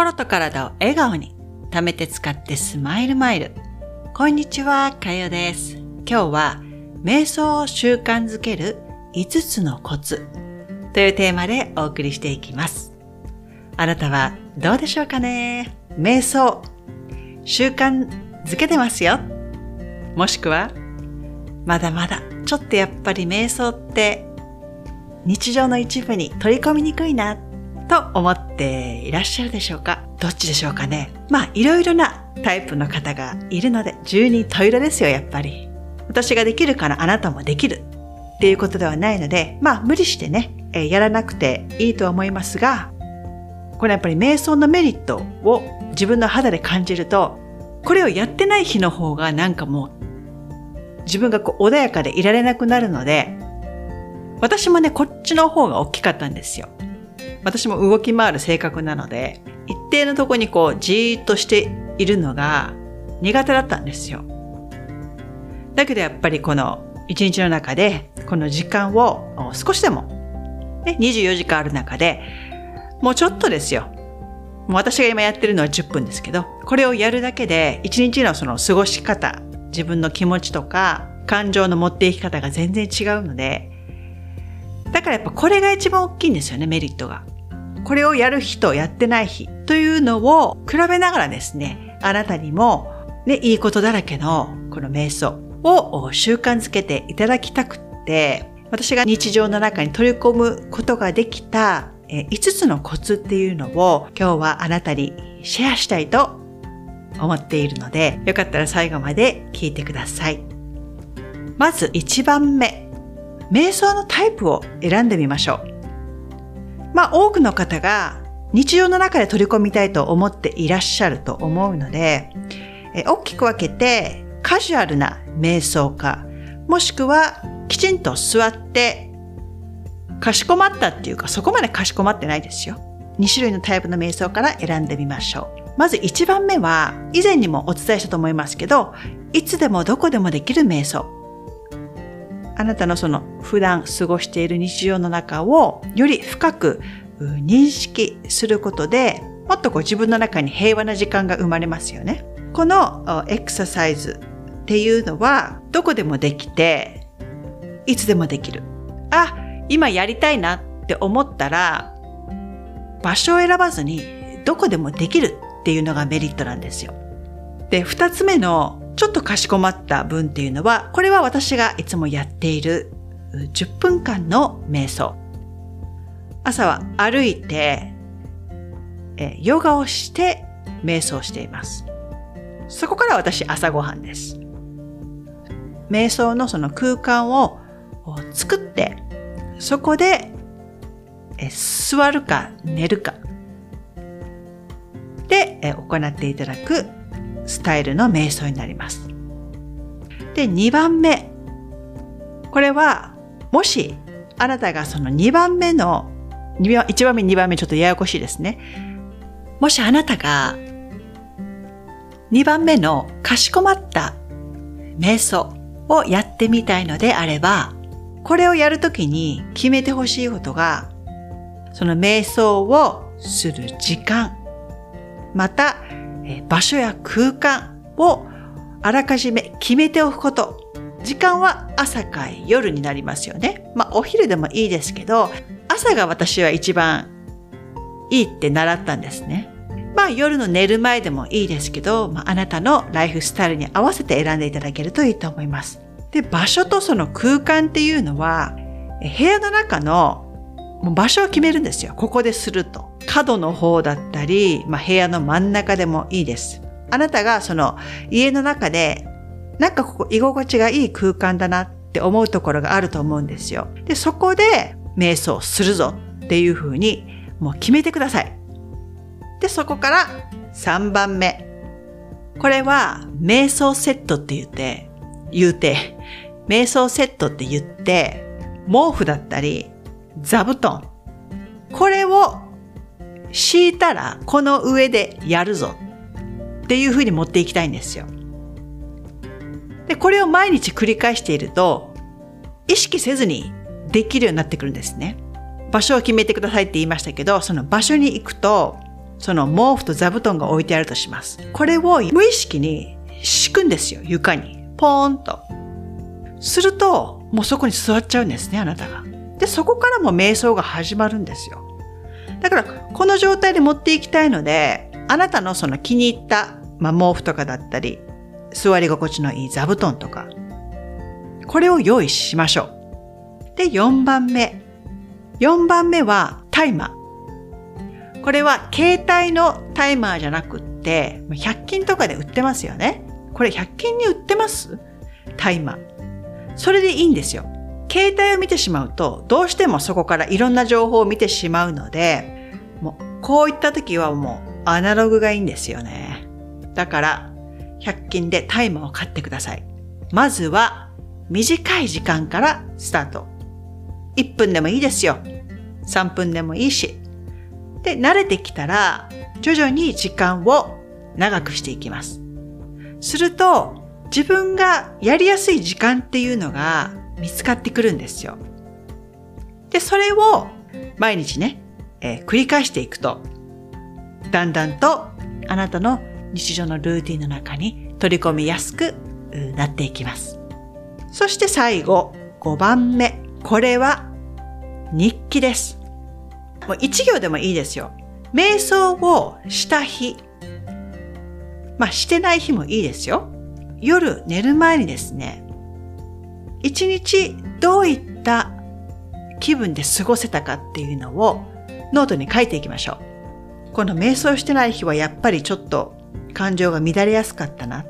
心と体を笑顔に貯めて使ってスマイルマイル。こんにちは、かよです。今日は瞑想を習慣づける5つのコツというテーマでお送りしていきます。あなたはどうでしょうかね？瞑想、習慣づけてますよもしくは、まだまだちょっとやっぱり瞑想って日常の一部に取り込みにくいなと思っていらっしゃるでしょうか？どっちでしょうかね？まあいろいろなタイプの方がいるので十人十色ですよやっぱり。私ができるからあなたもできるっていうことではないのでまあ無理してね、えやらなくていいとは思いますがこれやっぱり瞑想のメリットを自分の肌で感じるとこれをやってない日の方がなんかもう自分がこう穏やかでいられなくなるので私もねこっちの方が大きかったんですよ。私も動き回る性格なので、一定のとこにこうじーっとしているのが苦手だったんですよ。だけどやっぱりこの一日の中でこの時間を少しでも、ね、24時間ある中でもうちょっとですよ。もう私が今やってるのは10分ですけど、これをやるだけで一日のその過ごし方、自分の気持ちとか感情の持っていき方が全然違うので、だからやっぱこれが一番大きいんですよね、メリットが。これをやる日とやってない日というのを比べながらですね、あなたにもね、いいことだらけのこの瞑想を習慣づけていただきたくって、私が日常の中に取り込むことができた5つのコツっていうのを今日はあなたにシェアしたいと思っているので、よかったら最後まで聞いてください。まず1番目。瞑想のタイプを選んでみましょう。まあ多くの方が日常の中で取り込みたいと思っていらっしゃると思うので、え大きく分けてカジュアルな瞑想か、もしくはきちんと座ってかしこまったっていうかそこまでかしこまってないですよ。2種類のタイプの瞑想から選んでみましょう。まず1番目は以前にもお伝えしたと思いますけど、いつでもどこでもできる瞑想。あなたのその普段過ごしている日常の中をより深く認識することでもっとこう自分の中に平和な時間が生まれますよね。このエクササイズっていうのはどこでもできていつでもできる。あ、今やりたいなって思ったら場所を選ばずにどこでもできるっていうのがメリットなんですよ。で、二つ目のちょっとかしこまった分っていうのは、これは私がいつもやっている10分間の瞑想。朝は歩いて、えヨガをして瞑想しています。そこから私朝ごはんです。瞑想のその空間を作って、そこで座るか寝るかで行っていただくスタイルの瞑想になります。で、2番目。これは、もし、あなたがその2番目の、1番目、2番目ちょっとややこしいですね。もしあなたが、2番目のかしこまった瞑想をやってみたいのであれば、これをやるときに決めてほしいことが、その瞑想をする時間、また場所や空間をあらかじめ決めておくこと。時間は朝か夜になりますよね。まあお昼でもいいですけど、朝が私は一番いいって習ったんですね。まあ夜の寝る前でもいいですけど、まあ、あなたのライフスタイルに合わせて選んでいただけるといいと思います。で、場所とその空間っていうのは、部屋の中のもう場所を決めるんですよ。ここですると。角の方だったり、まあ、部屋の真ん中でもいいです。あなたがその家の中で、なんかここ居心地がいい空間だなって思うところがあると思うんですよ。で、そこで瞑想するぞっていうふうにもう決めてください。で、そこから3番目。これは瞑想セットって言って、言うて、瞑想セットって言って、毛布だったり、座布団。これを敷いたらこの上でやるぞっていうふうに持っていきたいんですよ。で、これを毎日繰り返していると意識せずにできるようになってくるんですね。場所を決めてくださいって言いましたけど、その場所に行くとその毛布と座布団が置いてあるとします。これを無意識に敷くんですよ、床に。ポーンと。すると、もうそこに座っちゃうんですね、あなたが。で、そこからも瞑想が始まるんですよ。だから、この状態で持っていきたいので、あなたのその気に入った、まあ、毛布とかだったり、座り心地のいい座布団とか、これを用意しましょう。で、4番目。4番目はタイマー。これは携帯のタイマーじゃなくって、100均とかで売ってますよね。これ100均に売ってます？タイマー。それでいいんですよ。携帯を見てしまうと、どうしてもそこからいろんな情報を見てしまうので、もう、こういった時はもう、アナログがいいんですよね。だから、100均でタイマーを買ってください。まずは、短い時間からスタート。1分でもいいですよ。3分でもいいし。で、慣れてきたら、徐々に時間を長くしていきます。すると、自分がやりやすい時間っていうのが見つかってくるんですよ。で、それを毎日ね、えー、繰り返していくと、だんだんとあなたの日常のルーティンの中に取り込みやすくなっていきます。そして最後、5番目。これは日記です。もう一行でもいいですよ。瞑想をした日。まあしてない日もいいですよ。夜寝る前にですね、一日どういった気分で過ごせたかっていうのをノートに書いていきましょう。この瞑想してない日はやっぱりちょっと感情が乱れやすかったなっ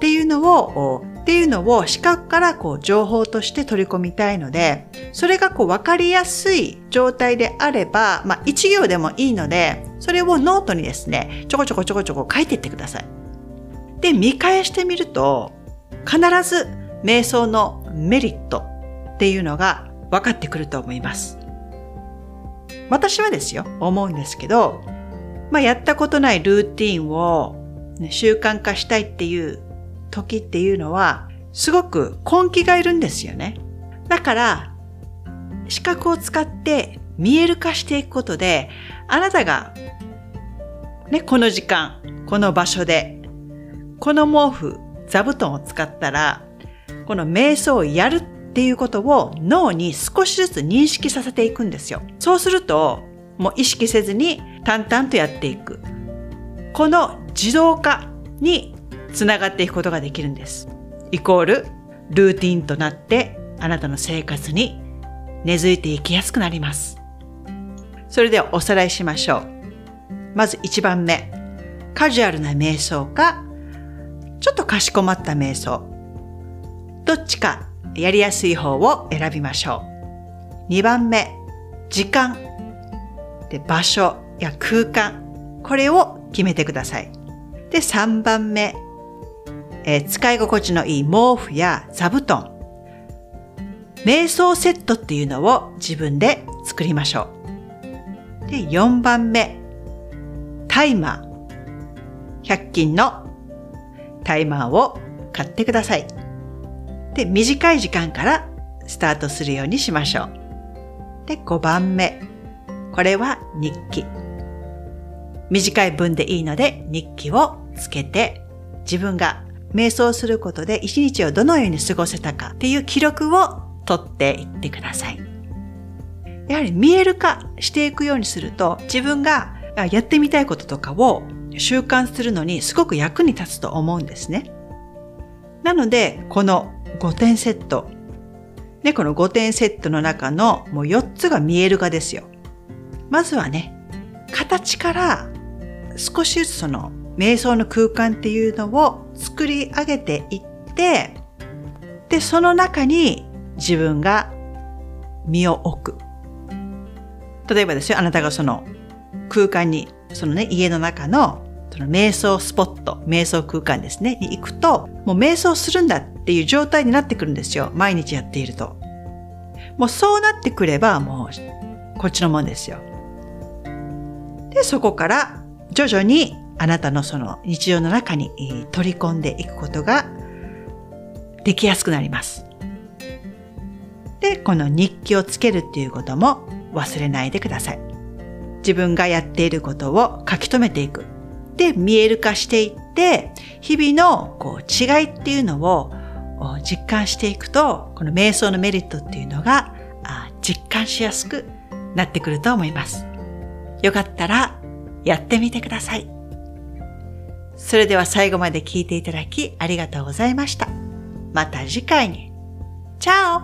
ていうのを、っていうのを視覚からこう情報として取り込みたいので、それがこう分かりやすい状態であれば、まあ一行でもいいので、それをノートにですね、ちょこちょこちょこちょこ書いていってください。で、見返してみると、必ず瞑想のメリットっていうのが分かってくると思います。私はですよ、思うんですけど、まあ、やったことないルーティンを、習慣化したいっていう時っていうのは、すごく根気がいるんですよね。だから、視覚を使って見える化していくことで、あなたが、ね、この時間、この場所でこの毛布、座布団を使ったら、この瞑想をやるっていうことを脳に少しずつ認識させていくんですよ。そうすると、もう意識せずに淡々とやっていく。この自動化につながっていくことができるんです。イコール、ルーティンとなってあなたの生活に根付いていきやすくなります。それではおさらいしましょう。まず1番目。カジュアルな瞑想かちょっとかしこまった瞑想。どっちかやりやすい方を選びましょう。2番目、時間。で、場所や空間。これを決めてください。で、3番目、えー、使い心地のいい毛布や座布団。瞑想セットっていうのを自分で作りましょう。で、4番目、タイマー。100均のタイマーを買ってください。で、短い時間からスタートするようにしましょう。で、5番目。これは日記。短い文でいいので日記をつけて自分が瞑想することで一日をどのように過ごせたかっていう記録を取っていってください。やはり見える化していくようにすると自分がやってみたいこととかを習慣するのにすごく役に立つと思うんですね。なので、この5点セット。ね、この5点セットの中のもう4つが見える化ですよ。まずはね、形から少しずつその瞑想の空間っていうのを作り上げていって、で、その中に自分が身を置く。例えばですよ、あなたがその空間にそのね、家の中のその瞑想スポット、瞑想空間ですね、に行くと、もう瞑想するんだっていう状態になってくるんですよ。毎日やっていると。もうそうなってくれば、もう、こっちのもんですよ。で、そこから徐々にあなたのその日常の中に取り込んでいくことができやすくなります。で、この日記をつけるっていうことも忘れないでください。自分がやっていることを書き留めていく。って見える化していって、日々のこう違いっていうのを実感していくと、この瞑想のメリットっていうのが実感しやすくなってくると思います。よかったらやってみてください。それでは最後まで聞いていただきありがとうございました。また次回に。チャオ